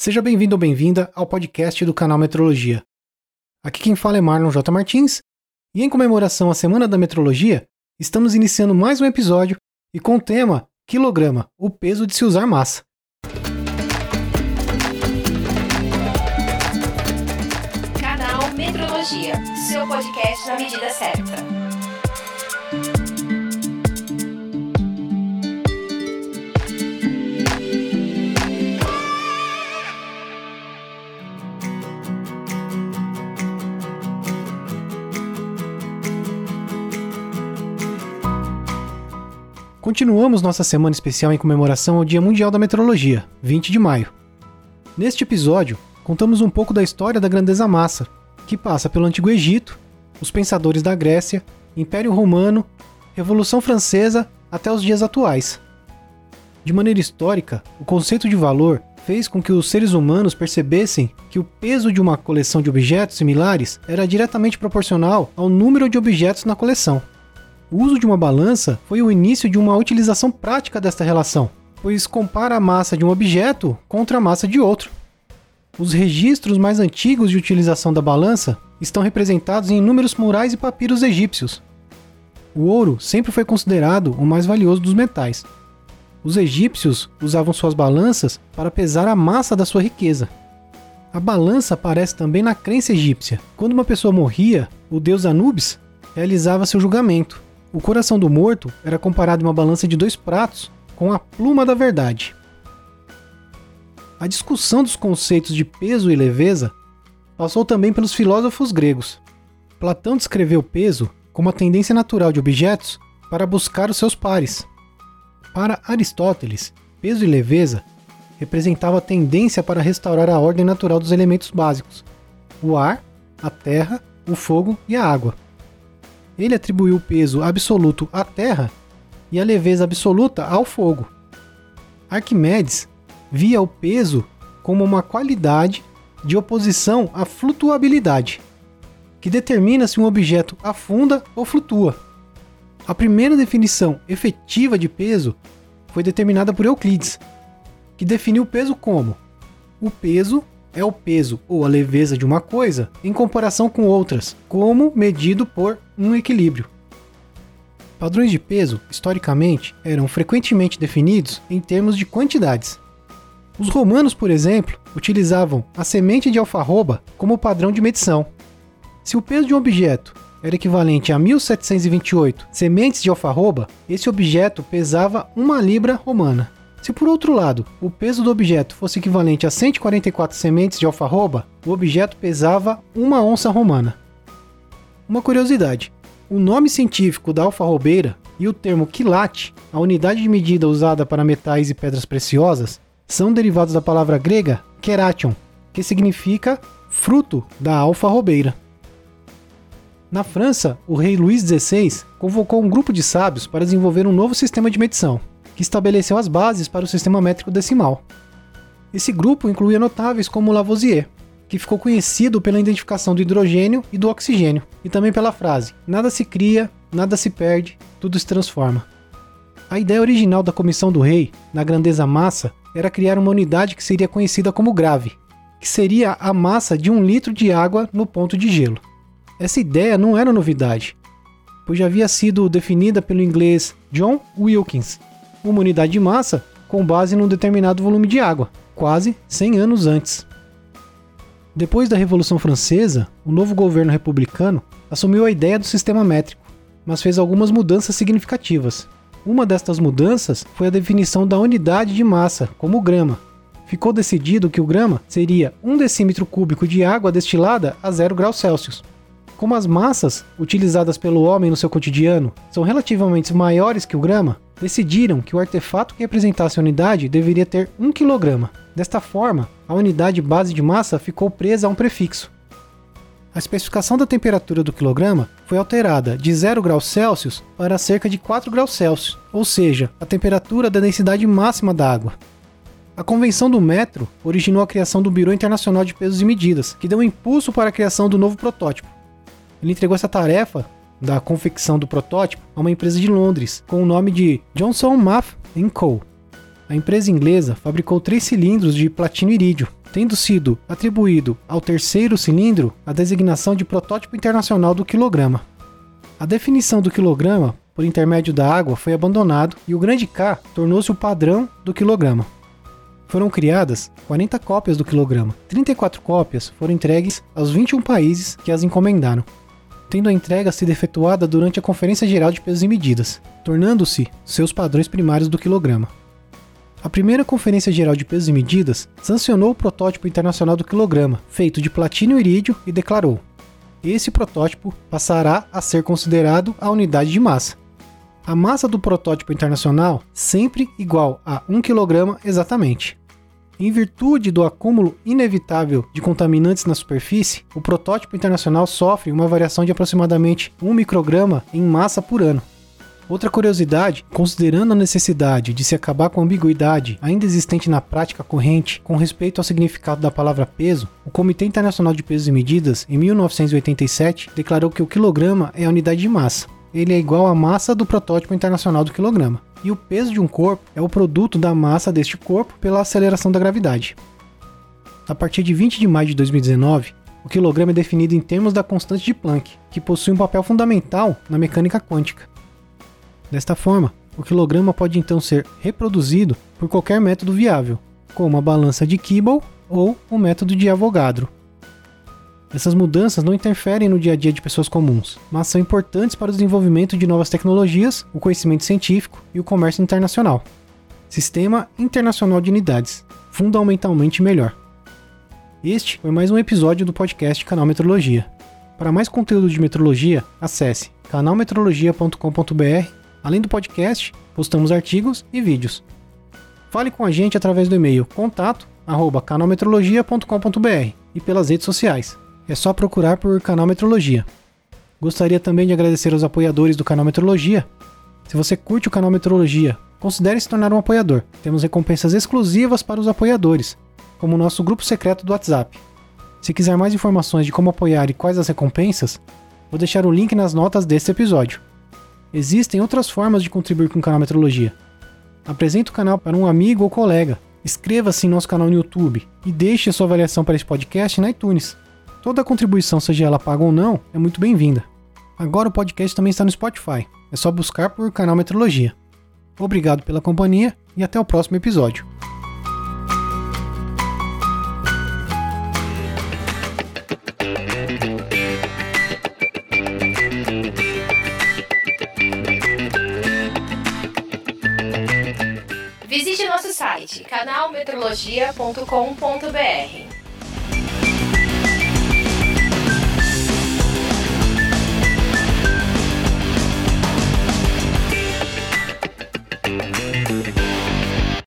Seja bem-vindo ou bem-vinda ao podcast do canal Metrologia. Aqui quem fala é Marlon J. Martins, e em comemoração à Semana da Metrologia, estamos iniciando mais um episódio e com o tema Quilograma, o peso de se usar massa. Canal Metrologia, seu podcast na medida certa. Continuamos nossa semana especial em comemoração ao Dia Mundial da Metrologia, 20 de maio. Neste episódio, contamos um pouco da história da grandeza massa, que passa pelo Antigo Egito, os pensadores da Grécia, Império Romano, Revolução Francesa até os dias atuais. De maneira histórica, o conceito de valor fez com que os seres humanos percebessem que o peso de uma coleção de objetos similares era diretamente proporcional ao número de objetos na coleção. O uso de uma balança foi o início de uma utilização prática desta relação, pois compara a massa de um objeto contra a massa de outro. Os registros mais antigos de utilização da balança estão representados em inúmeros murais e papiros egípcios. O ouro sempre foi considerado o mais valioso dos metais. Os egípcios usavam suas balanças para pesar a massa da sua riqueza. A balança aparece também na crença egípcia. Quando uma pessoa morria, o deus Anubis realizava seu julgamento. O coração do morto era comparado em uma balança de dois pratos com a pluma da verdade. A discussão dos conceitos de peso e leveza passou também pelos filósofos gregos. Platão descreveu peso como a tendência natural de objetos para buscar os seus pares. Para Aristóteles, peso e leveza representavam a tendência para restaurar a ordem natural dos elementos básicos: o ar, a terra, o fogo e a água ele atribuiu o peso absoluto à terra e a leveza absoluta ao fogo. Arquimedes via o peso como uma qualidade de oposição à flutuabilidade, que determina se um objeto afunda ou flutua. A primeira definição efetiva de peso foi determinada por Euclides, que definiu o peso como o peso é o peso ou a leveza de uma coisa em comparação com outras, como medido por um equilíbrio. Padrões de peso, historicamente, eram frequentemente definidos em termos de quantidades. Os romanos, por exemplo, utilizavam a semente de alfarroba como padrão de medição. Se o peso de um objeto era equivalente a 1728 sementes de alfarroba, esse objeto pesava uma libra romana. Se por outro lado, o peso do objeto fosse equivalente a 144 sementes de alfarroba, o objeto pesava uma onça romana. Uma curiosidade: o nome científico da alfarrobeira e o termo quilate, a unidade de medida usada para metais e pedras preciosas, são derivados da palavra grega keration, que significa fruto da alfarrobeira. Na França, o rei Luís XVI convocou um grupo de sábios para desenvolver um novo sistema de medição, que estabeleceu as bases para o sistema métrico decimal. Esse grupo incluía notáveis como Lavoisier, que ficou conhecido pela identificação do hidrogênio e do oxigênio, e também pela frase: nada se cria, nada se perde, tudo se transforma. A ideia original da comissão do rei, na grandeza massa, era criar uma unidade que seria conhecida como grave, que seria a massa de um litro de água no ponto de gelo. Essa ideia não era novidade, pois já havia sido definida pelo inglês John Wilkins uma unidade de massa com base num determinado volume de água, quase 100 anos antes. Depois da Revolução Francesa, o novo governo republicano assumiu a ideia do sistema métrico, mas fez algumas mudanças significativas. Uma destas mudanças foi a definição da unidade de massa, como grama. Ficou decidido que o grama seria 1 decímetro cúbico de água destilada a 0 graus Celsius. Como as massas utilizadas pelo homem no seu cotidiano são relativamente maiores que o grama, decidiram que o artefato que representasse a unidade deveria ter 1 kg. Desta forma, a unidade base de massa ficou presa a um prefixo. A especificação da temperatura do quilograma foi alterada de 0 graus Celsius para cerca de 4 graus Celsius, ou seja, a temperatura da densidade máxima da água. A convenção do metro originou a criação do Bureau Internacional de Pesos e Medidas, que deu um impulso para a criação do novo protótipo. Ele entregou essa tarefa da confecção do protótipo a uma empresa de Londres com o nome de Johnson Math Co. a empresa inglesa fabricou três cilindros de platino irídio, tendo sido atribuído ao terceiro cilindro a designação de protótipo internacional do quilograma. A definição do quilograma por intermédio da água foi abandonado e o grande K tornou-se o padrão do quilograma. Foram criadas 40 cópias do quilograma. 34 cópias foram entregues aos 21 países que as encomendaram, tendo a entrega sido efetuada durante a Conferência Geral de Pesos e Medidas, tornando-se seus padrões primários do quilograma. A primeira Conferência Geral de Pesos e Medidas sancionou o protótipo internacional do quilograma, feito de platino e irídio, e declarou: esse protótipo passará a ser considerado a unidade de massa. A massa do protótipo internacional sempre igual a 1 kg exatamente. Em virtude do acúmulo inevitável de contaminantes na superfície, o protótipo internacional sofre uma variação de aproximadamente 1 micrograma em massa por ano. Outra curiosidade, considerando a necessidade de se acabar com a ambiguidade ainda existente na prática corrente com respeito ao significado da palavra peso, o Comitê Internacional de Pesos e Medidas, em 1987, declarou que o quilograma é a unidade de massa. Ele é igual à massa do protótipo internacional do quilograma. E o peso de um corpo é o produto da massa deste corpo pela aceleração da gravidade. A partir de 20 de maio de 2019, o quilograma é definido em termos da constante de Planck, que possui um papel fundamental na mecânica quântica. Desta forma, o quilograma pode então ser reproduzido por qualquer método viável, como a balança de Kibble ou o método de Avogadro. Essas mudanças não interferem no dia a dia de pessoas comuns, mas são importantes para o desenvolvimento de novas tecnologias, o conhecimento científico e o comércio internacional. Sistema Internacional de Unidades fundamentalmente melhor. Este foi mais um episódio do podcast Canal Metrologia. Para mais conteúdo de metrologia, acesse canalmetrologia.com.br Além do podcast, postamos artigos e vídeos. Fale com a gente através do e-mail contato@canalmetrologia.com.br e pelas redes sociais. É só procurar por Canal Metrologia. Gostaria também de agradecer aos apoiadores do Canal Metrologia. Se você curte o Canal Metrologia, considere se tornar um apoiador. Temos recompensas exclusivas para os apoiadores, como o nosso grupo secreto do WhatsApp. Se quiser mais informações de como apoiar e quais as recompensas, vou deixar o link nas notas deste episódio. Existem outras formas de contribuir com o canal Metrologia. Apresente o canal para um amigo ou colega. Inscreva-se em nosso canal no YouTube e deixe sua avaliação para esse podcast na iTunes. Toda contribuição, seja ela paga ou não, é muito bem-vinda. Agora o podcast também está no Spotify. É só buscar por canal Metrologia. Obrigado pela companhia e até o próximo episódio. Visite nosso site canalmetrologia.com.br.